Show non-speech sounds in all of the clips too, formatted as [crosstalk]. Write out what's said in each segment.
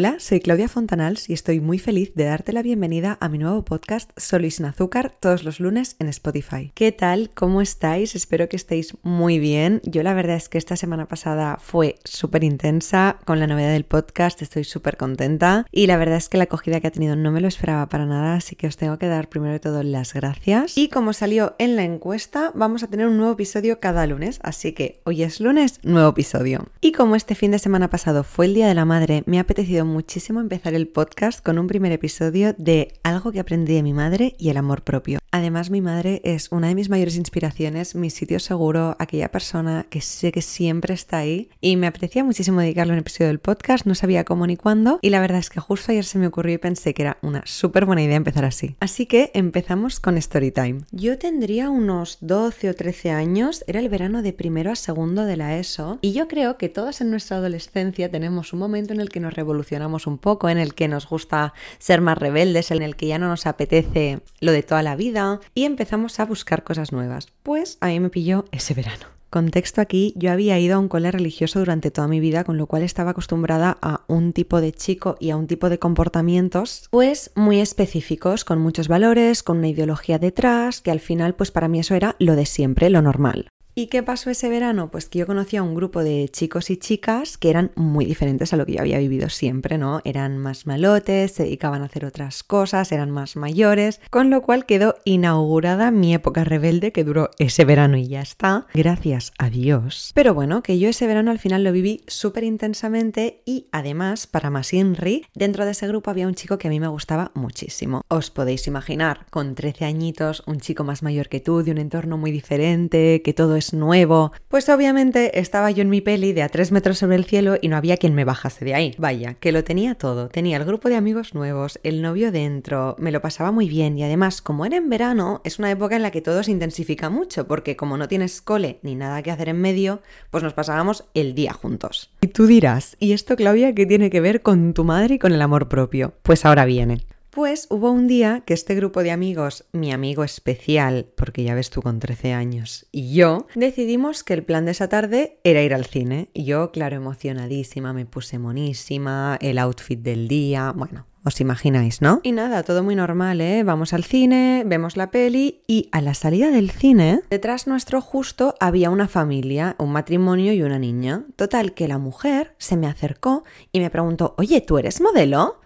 Hola, soy Claudia Fontanals y estoy muy feliz de darte la bienvenida a mi nuevo podcast Solo y sin azúcar todos los lunes en Spotify. ¿Qué tal? ¿Cómo estáis? Espero que estéis muy bien. Yo la verdad es que esta semana pasada fue súper intensa con la novedad del podcast, estoy súper contenta y la verdad es que la acogida que ha tenido no me lo esperaba para nada, así que os tengo que dar primero de todo las gracias. Y como salió en la encuesta, vamos a tener un nuevo episodio cada lunes, así que hoy es lunes, nuevo episodio. Y como este fin de semana pasado fue el Día de la Madre, me ha apetecido muchísimo empezar el podcast con un primer episodio de algo que aprendí de mi madre y el amor propio. Además, mi madre es una de mis mayores inspiraciones, mi sitio seguro, aquella persona que sé que siempre está ahí y me apetecía muchísimo dedicarle un episodio del podcast, no sabía cómo ni cuándo y la verdad es que justo ayer se me ocurrió y pensé que era una súper buena idea empezar así. Así que empezamos con Storytime. Yo tendría unos 12 o 13 años, era el verano de primero a segundo de la ESO y yo creo que todos en nuestra adolescencia tenemos un momento en el que nos revolucionamos un poco, en el que nos gusta ser más rebeldes, en el que ya no nos apetece lo de toda la vida y empezamos a buscar cosas nuevas. Pues a mí me pilló ese verano. Contexto aquí, yo había ido a un cole religioso durante toda mi vida, con lo cual estaba acostumbrada a un tipo de chico y a un tipo de comportamientos, pues muy específicos, con muchos valores, con una ideología detrás, que al final, pues para mí eso era lo de siempre, lo normal. ¿Y qué pasó ese verano? Pues que yo conocía a un grupo de chicos y chicas que eran muy diferentes a lo que yo había vivido siempre, ¿no? Eran más malotes, se dedicaban a hacer otras cosas, eran más mayores, con lo cual quedó inaugurada mi época rebelde que duró ese verano y ya está, gracias a Dios. Pero bueno, que yo ese verano al final lo viví súper intensamente y además, para más Inri, dentro de ese grupo había un chico que a mí me gustaba muchísimo. Os podéis imaginar, con 13 añitos, un chico más mayor que tú, de un entorno muy diferente, que todo es nuevo. Pues obviamente estaba yo en mi peli de a tres metros sobre el cielo y no había quien me bajase de ahí. Vaya, que lo tenía todo. Tenía el grupo de amigos nuevos, el novio dentro, me lo pasaba muy bien y además, como era en verano, es una época en la que todo se intensifica mucho porque como no tienes cole ni nada que hacer en medio, pues nos pasábamos el día juntos. Y tú dirás, ¿y esto Claudia qué tiene que ver con tu madre y con el amor propio? Pues ahora viene. Pues hubo un día que este grupo de amigos, mi amigo especial, porque ya ves tú con 13 años, y yo, decidimos que el plan de esa tarde era ir al cine. Y yo, claro, emocionadísima, me puse monísima, el outfit del día, bueno, os imagináis, ¿no? Y nada, todo muy normal, ¿eh? Vamos al cine, vemos la peli y a la salida del cine, detrás nuestro justo había una familia, un matrimonio y una niña. Total, que la mujer se me acercó y me preguntó, oye, ¿tú eres modelo?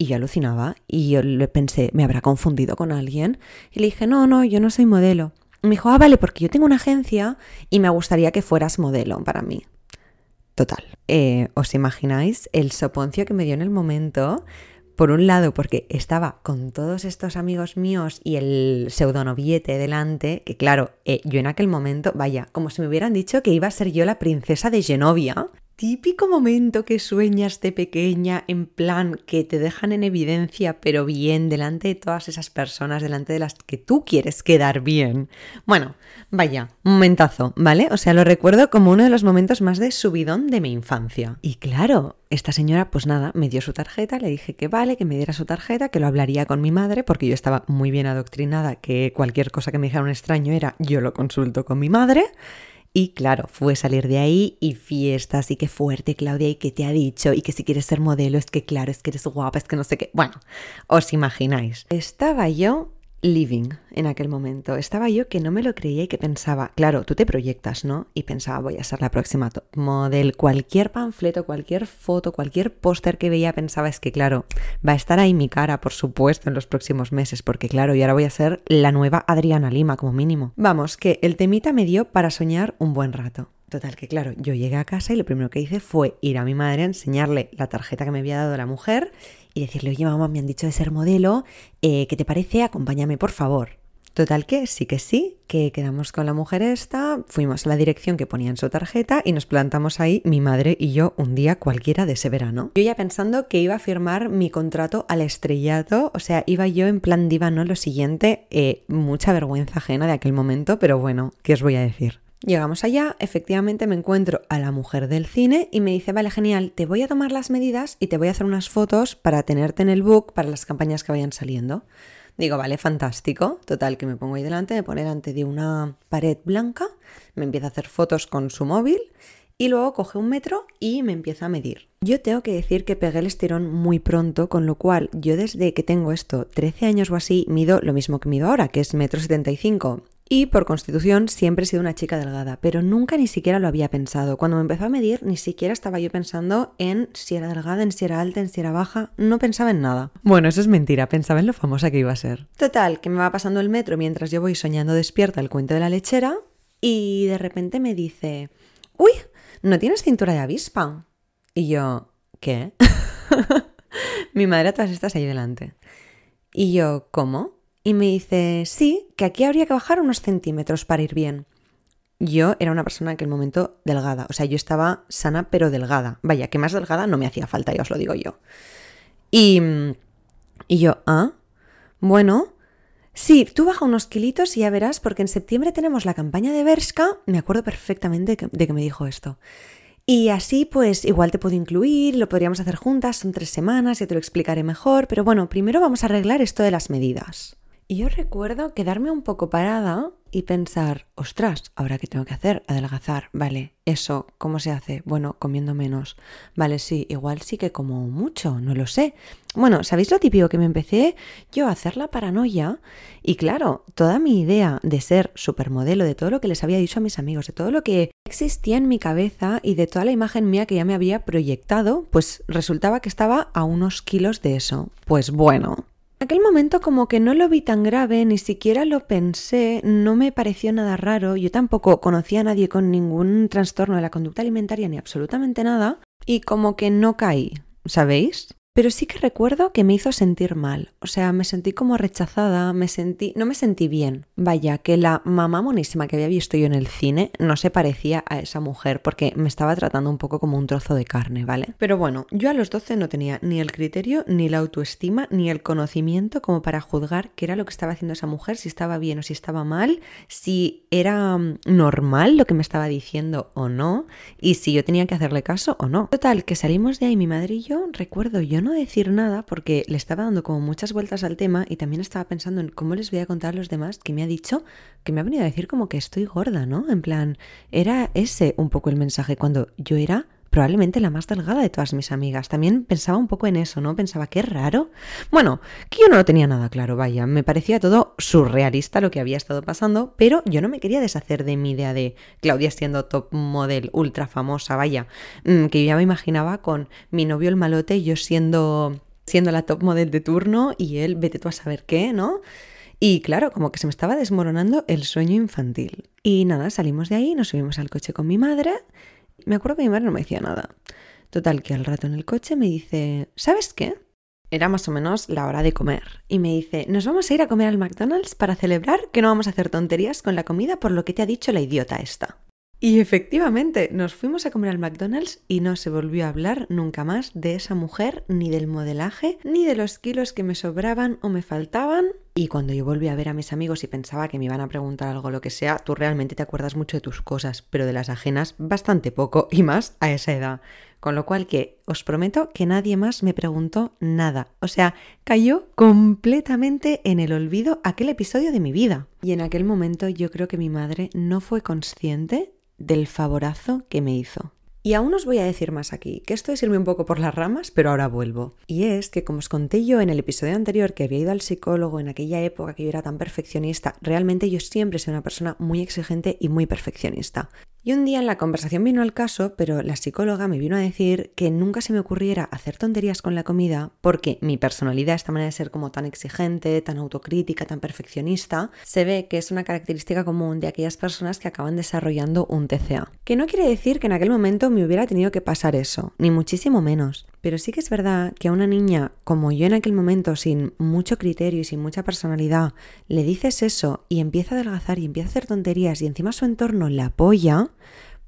Y yo alucinaba y yo le pensé, ¿me habrá confundido con alguien? Y le dije, no, no, yo no soy modelo. Me dijo, ah, vale, porque yo tengo una agencia y me gustaría que fueras modelo para mí. Total. Eh, ¿Os imagináis el soponcio que me dio en el momento? Por un lado, porque estaba con todos estos amigos míos y el pseudonoviete delante, que claro, eh, yo en aquel momento, vaya, como si me hubieran dicho que iba a ser yo la princesa de Genovia típico momento que sueñas de pequeña, en plan que te dejan en evidencia, pero bien, delante de todas esas personas, delante de las que tú quieres quedar bien. Bueno, vaya, momentazo, ¿vale? O sea, lo recuerdo como uno de los momentos más de subidón de mi infancia. Y claro, esta señora, pues nada, me dio su tarjeta, le dije que vale, que me diera su tarjeta, que lo hablaría con mi madre, porque yo estaba muy bien adoctrinada, que cualquier cosa que me dijera un extraño era yo lo consulto con mi madre. Y claro, fue salir de ahí y fiestas y qué fuerte Claudia y que te ha dicho y que si quieres ser modelo es que claro, es que eres guapa, es que no sé qué. Bueno, os imagináis. Estaba yo living en aquel momento. Estaba yo que no me lo creía y que pensaba, claro, tú te proyectas, ¿no? Y pensaba, voy a ser la próxima model. Cualquier panfleto, cualquier foto, cualquier póster que veía pensaba, es que claro, va a estar ahí mi cara, por supuesto, en los próximos meses, porque claro, y ahora voy a ser la nueva Adriana Lima, como mínimo. Vamos, que el temita me dio para soñar un buen rato. Total, que claro, yo llegué a casa y lo primero que hice fue ir a mi madre a enseñarle la tarjeta que me había dado la mujer y decirle, oye mamá, me han dicho de ser modelo, eh, ¿qué te parece? Acompáñame, por favor. Total que sí que sí, que quedamos con la mujer esta, fuimos a la dirección que ponía en su tarjeta y nos plantamos ahí mi madre y yo un día cualquiera de ese verano. Yo ya pensando que iba a firmar mi contrato al estrellato, o sea, iba yo en plan diva, ¿no? Lo siguiente, eh, mucha vergüenza ajena de aquel momento, pero bueno, ¿qué os voy a decir? Llegamos allá, efectivamente me encuentro a la mujer del cine y me dice, vale, genial, te voy a tomar las medidas y te voy a hacer unas fotos para tenerte en el book para las campañas que vayan saliendo. Digo, vale, fantástico. Total, que me pongo ahí delante, me pone delante de una pared blanca, me empieza a hacer fotos con su móvil y luego coge un metro y me empieza a medir. Yo tengo que decir que pegué el estirón muy pronto, con lo cual yo desde que tengo esto, 13 años o así, mido lo mismo que mido ahora, que es metro 75. Y por constitución siempre he sido una chica delgada, pero nunca ni siquiera lo había pensado. Cuando me empezó a medir, ni siquiera estaba yo pensando en si era delgada, en si era alta, en si era baja. No pensaba en nada. Bueno, eso es mentira, pensaba en lo famosa que iba a ser. Total, que me va pasando el metro mientras yo voy soñando despierta el cuento de la lechera y de repente me dice, uy, ¿no tienes cintura de avispa? Y yo, ¿qué? [laughs] Mi madre todas estas ahí delante. Y yo, ¿cómo? Y me dice, sí, que aquí habría que bajar unos centímetros para ir bien. Yo era una persona en aquel momento delgada, o sea, yo estaba sana pero delgada. Vaya, que más delgada no me hacía falta, ya os lo digo yo. Y, yo, ah, bueno, sí, tú baja unos kilitos y ya verás, porque en septiembre tenemos la campaña de Bershka, me acuerdo perfectamente de que me dijo esto. Y así pues igual te puedo incluir, lo podríamos hacer juntas, son tres semanas, ya te lo explicaré mejor, pero bueno, primero vamos a arreglar esto de las medidas. Y yo recuerdo quedarme un poco parada y pensar, ostras, ¿ahora qué tengo que hacer? Adelgazar, vale, eso, ¿cómo se hace? Bueno, comiendo menos. Vale, sí, igual sí que como mucho, no lo sé. Bueno, ¿sabéis lo típico que me empecé yo a hacer la paranoia? Y claro, toda mi idea de ser supermodelo, de todo lo que les había dicho a mis amigos, de todo lo que existía en mi cabeza y de toda la imagen mía que ya me había proyectado, pues resultaba que estaba a unos kilos de eso. Pues bueno, aquel momento como que no lo vi tan grave, ni siquiera lo pensé, no me pareció nada raro, yo tampoco conocía a nadie con ningún trastorno de la conducta alimentaria ni absolutamente nada, y como que no caí, ¿sabéis? Pero sí que recuerdo que me hizo sentir mal, o sea, me sentí como rechazada, me sentí, no me sentí bien. Vaya, que la mamá monísima que había visto yo en el cine no se parecía a esa mujer porque me estaba tratando un poco como un trozo de carne, ¿vale? Pero bueno, yo a los 12 no tenía ni el criterio, ni la autoestima, ni el conocimiento como para juzgar qué era lo que estaba haciendo esa mujer, si estaba bien o si estaba mal, si era mm, normal lo que me estaba diciendo o no, y si yo tenía que hacerle caso o no. Total, que salimos de ahí mi madre y yo, recuerdo yo no decir nada porque le estaba dando como muchas vueltas al tema y también estaba pensando en cómo les voy a contar a los demás que me ha dicho, que me ha venido a decir como que estoy gorda, ¿no? En plan, era ese un poco el mensaje cuando yo era probablemente la más delgada de todas mis amigas. También pensaba un poco en eso, ¿no? Pensaba, qué raro. Bueno, que yo no lo tenía nada claro, vaya, me parecía todo surrealista lo que había estado pasando, pero yo no me quería deshacer de mi idea de Claudia siendo top model, ultra famosa, vaya, mm, que yo ya me imaginaba con mi novio el malote y yo siendo, siendo la top model de turno y él, vete tú a saber qué, ¿no? Y claro, como que se me estaba desmoronando el sueño infantil. Y nada, salimos de ahí, nos subimos al coche con mi madre me acuerdo que mi madre no me decía nada. Total, que al rato en el coche me dice, ¿sabes qué? Era más o menos la hora de comer. Y me dice, nos vamos a ir a comer al McDonald's para celebrar que no vamos a hacer tonterías con la comida por lo que te ha dicho la idiota esta. Y efectivamente, nos fuimos a comer al McDonald's y no se volvió a hablar nunca más de esa mujer, ni del modelaje, ni de los kilos que me sobraban o me faltaban. Y cuando yo volví a ver a mis amigos y pensaba que me iban a preguntar algo lo que sea, tú realmente te acuerdas mucho de tus cosas, pero de las ajenas bastante poco [laughs] y más a esa edad. Con lo cual que os prometo que nadie más me preguntó nada. O sea, cayó completamente en el olvido aquel episodio de mi vida. Y en aquel momento yo creo que mi madre no fue consciente del favorazo que me hizo. Y aún os voy a decir más aquí, que esto es irme un poco por las ramas, pero ahora vuelvo. Y es que como os conté yo en el episodio anterior que había ido al psicólogo en aquella época que yo era tan perfeccionista, realmente yo siempre soy una persona muy exigente y muy perfeccionista. Y un día en la conversación vino al caso, pero la psicóloga me vino a decir que nunca se me ocurriera hacer tonterías con la comida porque mi personalidad, esta manera de ser como tan exigente, tan autocrítica, tan perfeccionista, se ve que es una característica común de aquellas personas que acaban desarrollando un TCA. Que no quiere decir que en aquel momento me hubiera tenido que pasar eso, ni muchísimo menos. Pero sí que es verdad que a una niña como yo en aquel momento, sin mucho criterio y sin mucha personalidad, le dices eso y empieza a adelgazar y empieza a hacer tonterías y encima su entorno la apoya,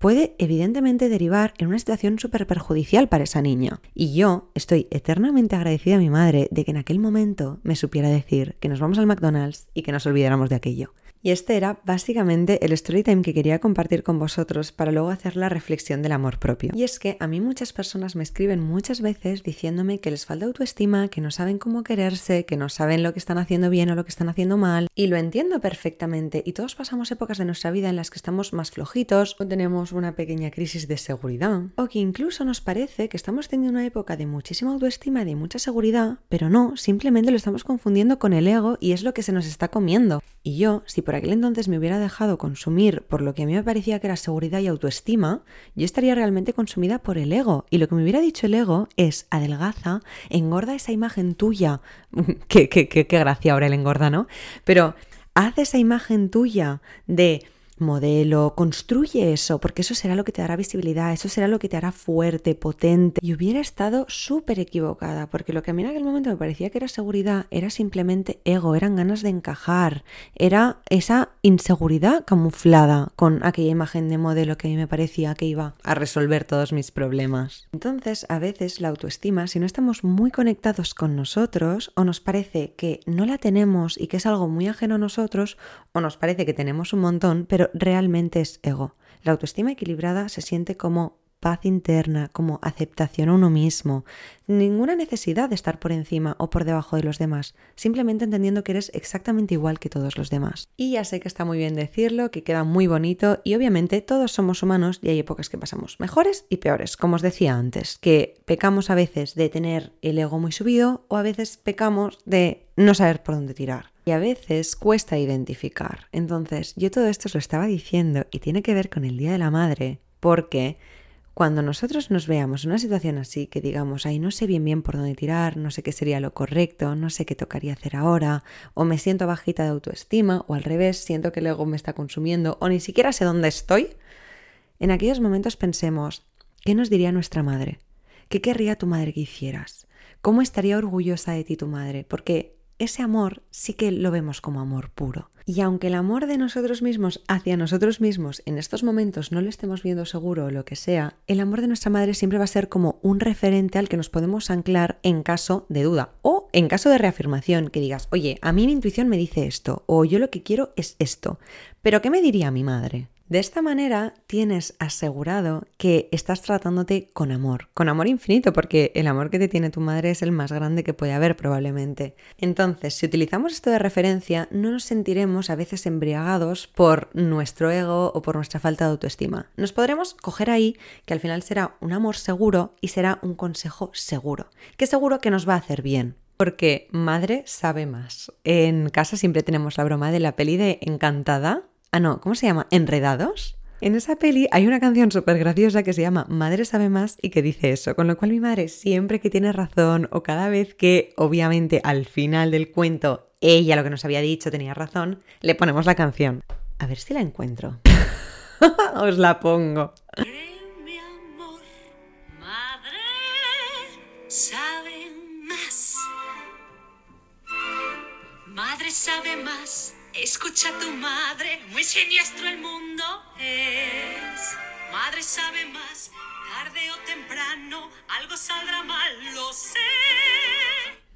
puede evidentemente derivar en una situación súper perjudicial para esa niña. Y yo estoy eternamente agradecida a mi madre de que en aquel momento me supiera decir que nos vamos al McDonald's y que nos olvidáramos de aquello. Y este era básicamente el story time que quería compartir con vosotros para luego hacer la reflexión del amor propio. Y es que a mí muchas personas me escriben muchas veces diciéndome que les falta autoestima, que no saben cómo quererse, que no saben lo que están haciendo bien o lo que están haciendo mal. Y lo entiendo perfectamente. Y todos pasamos épocas de nuestra vida en las que estamos más flojitos o tenemos una pequeña crisis de seguridad. O que incluso nos parece que estamos teniendo una época de muchísima autoestima y de mucha seguridad, pero no, simplemente lo estamos confundiendo con el ego y es lo que se nos está comiendo. Y yo, si por aquel entonces me hubiera dejado consumir por lo que a mí me parecía que era seguridad y autoestima, yo estaría realmente consumida por el ego. Y lo que me hubiera dicho el ego es, adelgaza, engorda esa imagen tuya. [laughs] qué, qué, qué, qué gracia ahora el engorda, ¿no? Pero haz esa imagen tuya de modelo, construye eso, porque eso será lo que te dará visibilidad, eso será lo que te hará fuerte, potente. Y hubiera estado súper equivocada, porque lo que a mí en aquel momento me parecía que era seguridad era simplemente ego, eran ganas de encajar, era esa inseguridad camuflada con aquella imagen de modelo que a mí me parecía que iba a resolver todos mis problemas. Entonces, a veces la autoestima, si no estamos muy conectados con nosotros, o nos parece que no la tenemos y que es algo muy ajeno a nosotros, o nos parece que tenemos un montón, pero realmente es ego. La autoestima equilibrada se siente como paz interna, como aceptación a uno mismo, ninguna necesidad de estar por encima o por debajo de los demás, simplemente entendiendo que eres exactamente igual que todos los demás. Y ya sé que está muy bien decirlo, que queda muy bonito y obviamente todos somos humanos y hay épocas que pasamos mejores y peores, como os decía antes, que pecamos a veces de tener el ego muy subido o a veces pecamos de no saber por dónde tirar. Y a veces cuesta identificar. Entonces, yo todo esto os lo estaba diciendo y tiene que ver con el Día de la Madre, porque cuando nosotros nos veamos en una situación así, que digamos, ay, no sé bien bien por dónde tirar, no sé qué sería lo correcto, no sé qué tocaría hacer ahora, o me siento bajita de autoestima, o al revés, siento que el ego me está consumiendo, o ni siquiera sé dónde estoy, en aquellos momentos pensemos, ¿qué nos diría nuestra madre? ¿Qué querría tu madre que hicieras? ¿Cómo estaría orgullosa de ti tu madre? Porque ese amor sí que lo vemos como amor puro. Y aunque el amor de nosotros mismos hacia nosotros mismos en estos momentos no lo estemos viendo seguro o lo que sea, el amor de nuestra madre siempre va a ser como un referente al que nos podemos anclar en caso de duda o en caso de reafirmación, que digas, oye, a mí mi intuición me dice esto o yo lo que quiero es esto, pero ¿qué me diría mi madre? De esta manera tienes asegurado que estás tratándote con amor, con amor infinito, porque el amor que te tiene tu madre es el más grande que puede haber probablemente. Entonces, si utilizamos esto de referencia, no nos sentiremos a veces embriagados por nuestro ego o por nuestra falta de autoestima. Nos podremos coger ahí que al final será un amor seguro y será un consejo seguro, que seguro que nos va a hacer bien, porque madre sabe más. En casa siempre tenemos la broma de la peli de Encantada, Ah, no, ¿cómo se llama? ¿Enredados? En esa peli hay una canción súper graciosa que se llama Madre sabe más y que dice eso, con lo cual mi madre siempre que tiene razón o cada vez que obviamente al final del cuento ella lo que nos había dicho tenía razón, le ponemos la canción. A ver si la encuentro. [laughs] Os la pongo. Amor, madre sabe más. Madre sabe más Escucha a tu madre, muy siniestro el mundo es. Madre sabe más, tarde o temprano, algo saldrá mal, lo sé.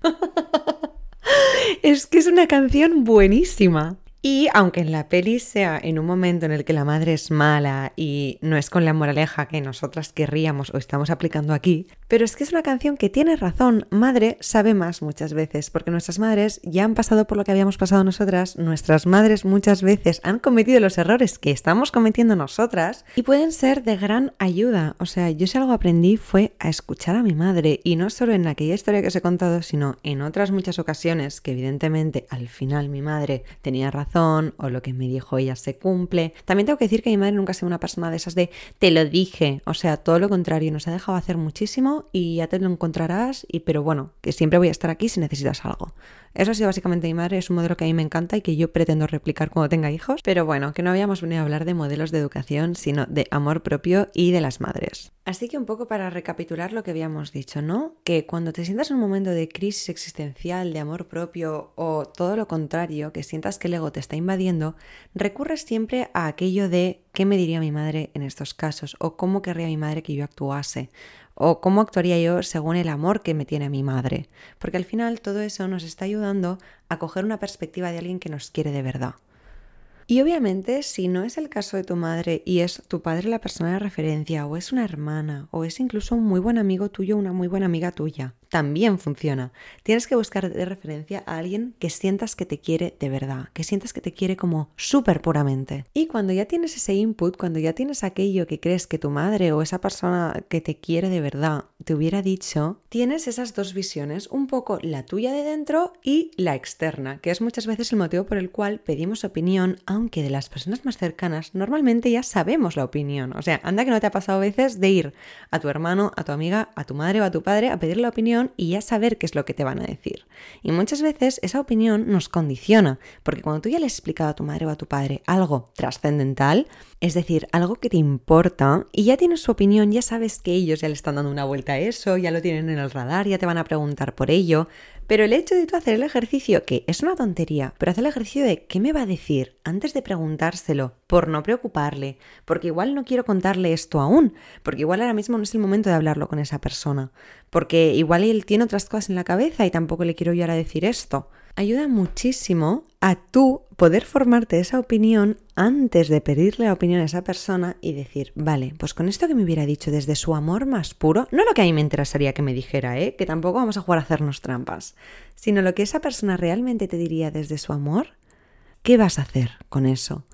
[laughs] es que es una canción buenísima. Y aunque en la peli sea en un momento en el que la madre es mala y no es con la moraleja que nosotras querríamos o estamos aplicando aquí, pero es que es una canción que tiene razón, madre sabe más muchas veces, porque nuestras madres ya han pasado por lo que habíamos pasado nosotras, nuestras madres muchas veces han cometido los errores que estamos cometiendo nosotras y pueden ser de gran ayuda. O sea, yo si algo aprendí fue a escuchar a mi madre y no solo en aquella historia que os he contado, sino en otras muchas ocasiones que evidentemente al final mi madre tenía razón o lo que me dijo ella se cumple. También tengo que decir que mi madre nunca ha sido una persona de esas de te lo dije, o sea, todo lo contrario, nos ha dejado hacer muchísimo y ya te lo encontrarás, y pero bueno, que siempre voy a estar aquí si necesitas algo. Eso ha sido básicamente mi madre, es un modelo que a mí me encanta y que yo pretendo replicar cuando tenga hijos, pero bueno, que no habíamos venido a hablar de modelos de educación, sino de amor propio y de las madres. Así que un poco para recapitular lo que habíamos dicho, ¿no? Que cuando te sientas en un momento de crisis existencial, de amor propio o todo lo contrario, que sientas que el ego te está invadiendo, recurres siempre a aquello de qué me diría mi madre en estos casos o cómo querría mi madre que yo actuase o cómo actuaría yo según el amor que me tiene mi madre, porque al final todo eso nos está ayudando a coger una perspectiva de alguien que nos quiere de verdad. Y obviamente, si no es el caso de tu madre y es tu padre la persona de referencia, o es una hermana, o es incluso un muy buen amigo tuyo, una muy buena amiga tuya, también funciona. Tienes que buscar de referencia a alguien que sientas que te quiere de verdad, que sientas que te quiere como súper puramente. Y cuando ya tienes ese input, cuando ya tienes aquello que crees que tu madre o esa persona que te quiere de verdad te hubiera dicho, tienes esas dos visiones, un poco la tuya de dentro y la externa, que es muchas veces el motivo por el cual pedimos opinión, aunque de las personas más cercanas normalmente ya sabemos la opinión. O sea, anda que no te ha pasado a veces de ir a tu hermano, a tu amiga, a tu madre o a tu padre a pedir la opinión y ya saber qué es lo que te van a decir. Y muchas veces esa opinión nos condiciona, porque cuando tú ya le has explicado a tu madre o a tu padre algo trascendental, es decir, algo que te importa, y ya tienes su opinión, ya sabes que ellos ya le están dando una vuelta a eso, ya lo tienen en el radar, ya te van a preguntar por ello, pero el hecho de tú hacer el ejercicio, que es una tontería, pero hacer el ejercicio de qué me va a decir antes de preguntárselo, por no preocuparle, porque igual no quiero contarle esto aún, porque igual ahora mismo no es el momento de hablarlo con esa persona, porque igual él tiene otras cosas en la cabeza y tampoco le quiero yo ahora decir esto ayuda muchísimo a tú poder formarte esa opinión antes de pedirle la opinión a esa persona y decir, vale, pues con esto que me hubiera dicho desde su amor más puro, no lo que a mí me interesaría que me dijera, ¿eh? que tampoco vamos a jugar a hacernos trampas, sino lo que esa persona realmente te diría desde su amor, ¿qué vas a hacer con eso?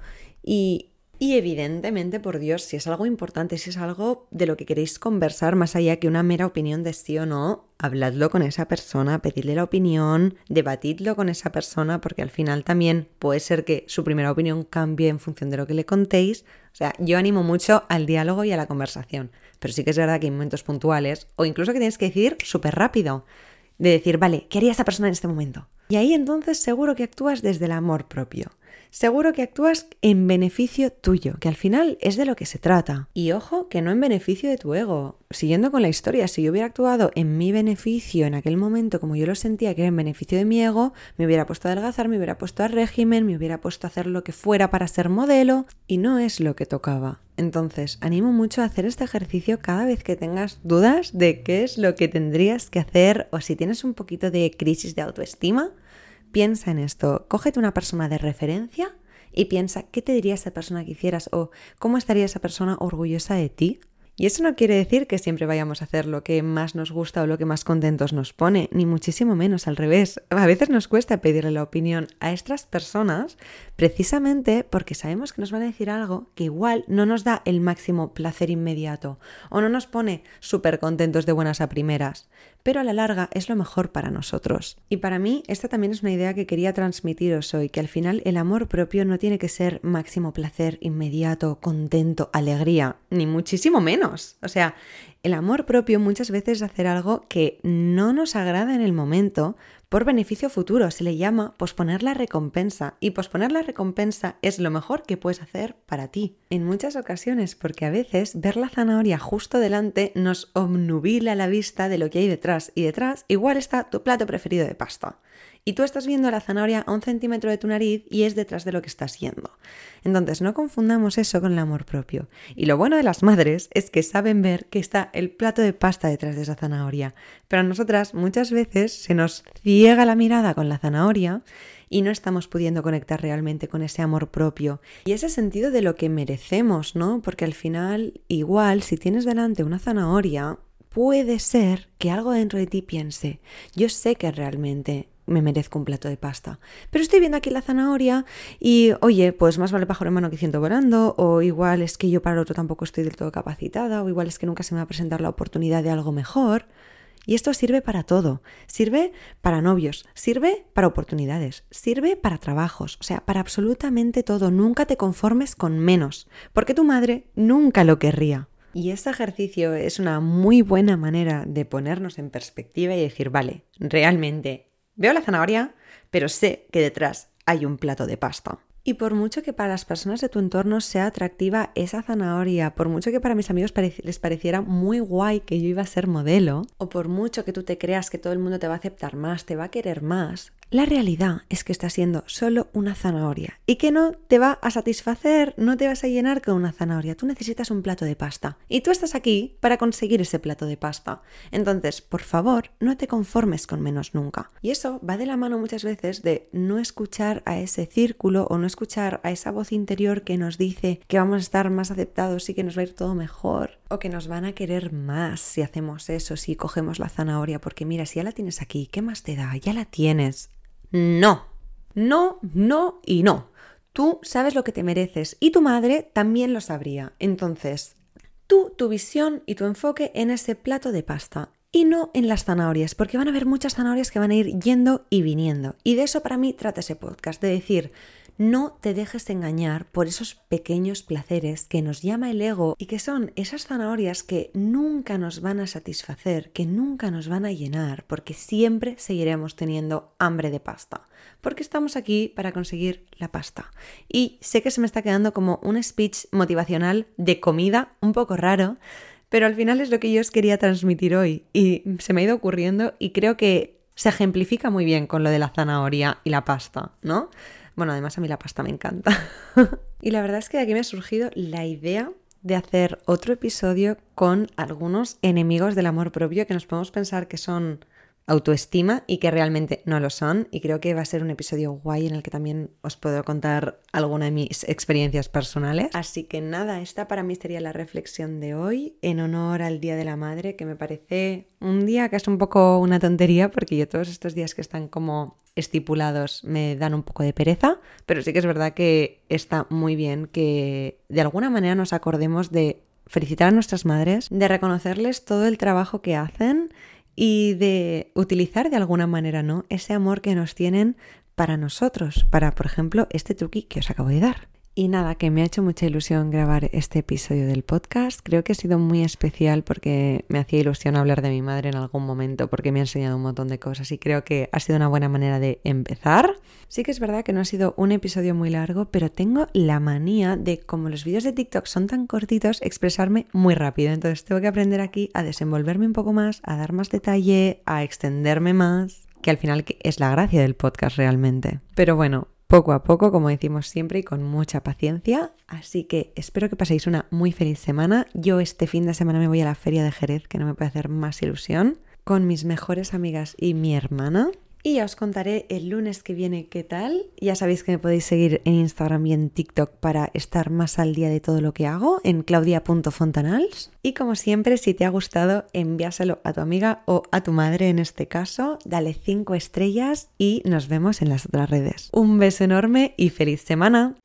Y y evidentemente, por Dios, si es algo importante, si es algo de lo que queréis conversar más allá que una mera opinión de sí o no, habladlo con esa persona, pedidle la opinión, debatidlo con esa persona, porque al final también puede ser que su primera opinión cambie en función de lo que le contéis. O sea, yo animo mucho al diálogo y a la conversación, pero sí que es verdad que hay momentos puntuales, o incluso que tienes que decir súper rápido, de decir, vale, ¿qué haría esa persona en este momento? Y ahí entonces seguro que actúas desde el amor propio seguro que actúas en beneficio tuyo, que al final es de lo que se trata. Y ojo, que no en beneficio de tu ego. Siguiendo con la historia, si yo hubiera actuado en mi beneficio en aquel momento como yo lo sentía que era en beneficio de mi ego, me hubiera puesto a adelgazar, me hubiera puesto a régimen, me hubiera puesto a hacer lo que fuera para ser modelo, y no es lo que tocaba. Entonces, animo mucho a hacer este ejercicio cada vez que tengas dudas de qué es lo que tendrías que hacer o si tienes un poquito de crisis de autoestima, Piensa en esto, cógete una persona de referencia y piensa qué te diría esa persona que hicieras o cómo estaría esa persona orgullosa de ti y eso no quiere decir que siempre vayamos a hacer lo que más nos gusta o lo que más contentos nos pone, ni muchísimo menos al revés. A veces nos cuesta pedirle la opinión a estas personas precisamente porque sabemos que nos van a decir algo que igual no nos da el máximo placer inmediato o no nos pone súper contentos de buenas a primeras, pero a la larga es lo mejor para nosotros. Y para mí esta también es una idea que quería transmitiros hoy, que al final el amor propio no tiene que ser máximo placer inmediato, contento, alegría, ni muchísimo menos o sea, el amor propio muchas veces es hacer algo que no nos agrada en el momento por beneficio futuro. Se le llama posponer la recompensa. Y posponer la recompensa es lo mejor que puedes hacer para ti. En muchas ocasiones, porque a veces ver la zanahoria justo delante nos obnubila la vista de lo que hay detrás. Y detrás igual está tu plato preferido de pasta y tú estás viendo la zanahoria a un centímetro de tu nariz y es detrás de lo que estás viendo. Entonces no confundamos eso con el amor propio. Y lo bueno de las madres es que saben ver que está el plato de pasta detrás de esa zanahoria. Pero a nosotras muchas veces se nos ciega la mirada con la zanahoria y no estamos pudiendo conectar realmente con ese amor propio y ese sentido de lo que merecemos, ¿no? Porque al final, igual, si tienes delante una zanahoria, puede ser que algo dentro de ti piense, yo sé que realmente me merezco un plato de pasta. Pero estoy viendo aquí la zanahoria y, oye, pues más vale pájaro en mano que ciento volando, o igual es que yo para el otro tampoco estoy del todo capacitada, o igual es que nunca se me va a presentar la oportunidad de algo mejor. Y esto sirve para todo. Sirve para novios, sirve para oportunidades, sirve para trabajos, o sea, para absolutamente todo. Nunca te conformes con menos, porque tu madre nunca lo querría. Y este ejercicio es una muy buena manera de ponernos en perspectiva y decir, vale, realmente Veo la zanahoria, pero sé que detrás hay un plato de pasta. Y por mucho que para las personas de tu entorno sea atractiva esa zanahoria, por mucho que para mis amigos les pareciera muy guay que yo iba a ser modelo, o por mucho que tú te creas que todo el mundo te va a aceptar más, te va a querer más, la realidad es que está siendo solo una zanahoria y que no te va a satisfacer, no te vas a llenar con una zanahoria. Tú necesitas un plato de pasta y tú estás aquí para conseguir ese plato de pasta. Entonces, por favor, no te conformes con menos nunca. Y eso va de la mano muchas veces de no escuchar a ese círculo o no escuchar a esa voz interior que nos dice que vamos a estar más aceptados y que nos va a ir todo mejor o que nos van a querer más si hacemos eso, si cogemos la zanahoria, porque mira, si ya la tienes aquí, ¿qué más te da? Ya la tienes. No, no, no y no. Tú sabes lo que te mereces y tu madre también lo sabría. Entonces, tú, tu visión y tu enfoque en ese plato de pasta y no en las zanahorias, porque van a haber muchas zanahorias que van a ir yendo y viniendo. Y de eso para mí trata ese podcast, de decir, no te dejes engañar por esos pequeños placeres que nos llama el ego y que son esas zanahorias que nunca nos van a satisfacer, que nunca nos van a llenar, porque siempre seguiremos teniendo hambre de pasta. Porque estamos aquí para conseguir la pasta. Y sé que se me está quedando como un speech motivacional de comida un poco raro, pero al final es lo que yo os quería transmitir hoy y se me ha ido ocurriendo y creo que se ejemplifica muy bien con lo de la zanahoria y la pasta, ¿no? Bueno, además a mí la pasta me encanta. [laughs] y la verdad es que de aquí me ha surgido la idea de hacer otro episodio con algunos enemigos del amor propio que nos podemos pensar que son autoestima y que realmente no lo son. Y creo que va a ser un episodio guay en el que también os puedo contar alguna de mis experiencias personales. Así que nada, esta para mí sería la reflexión de hoy en honor al Día de la Madre, que me parece un día que es un poco una tontería porque yo todos estos días que están como estipulados me dan un poco de pereza, pero sí que es verdad que está muy bien que de alguna manera nos acordemos de felicitar a nuestras madres, de reconocerles todo el trabajo que hacen y de utilizar de alguna manera, ¿no? Ese amor que nos tienen para nosotros, para, por ejemplo, este truqui que os acabo de dar. Y nada, que me ha hecho mucha ilusión grabar este episodio del podcast. Creo que ha sido muy especial porque me hacía ilusión hablar de mi madre en algún momento porque me ha enseñado un montón de cosas y creo que ha sido una buena manera de empezar. Sí que es verdad que no ha sido un episodio muy largo, pero tengo la manía de, como los vídeos de TikTok son tan cortitos, expresarme muy rápido. Entonces tengo que aprender aquí a desenvolverme un poco más, a dar más detalle, a extenderme más que al final es la gracia del podcast realmente. Pero bueno, poco a poco, como decimos siempre, y con mucha paciencia. Así que espero que paséis una muy feliz semana. Yo este fin de semana me voy a la feria de Jerez, que no me puede hacer más ilusión, con mis mejores amigas y mi hermana. Y ya os contaré el lunes que viene qué tal. Ya sabéis que me podéis seguir en Instagram y en TikTok para estar más al día de todo lo que hago en claudia.fontanals. Y como siempre, si te ha gustado, envíaselo a tu amiga o a tu madre en este caso. Dale 5 estrellas y nos vemos en las otras redes. Un beso enorme y feliz semana.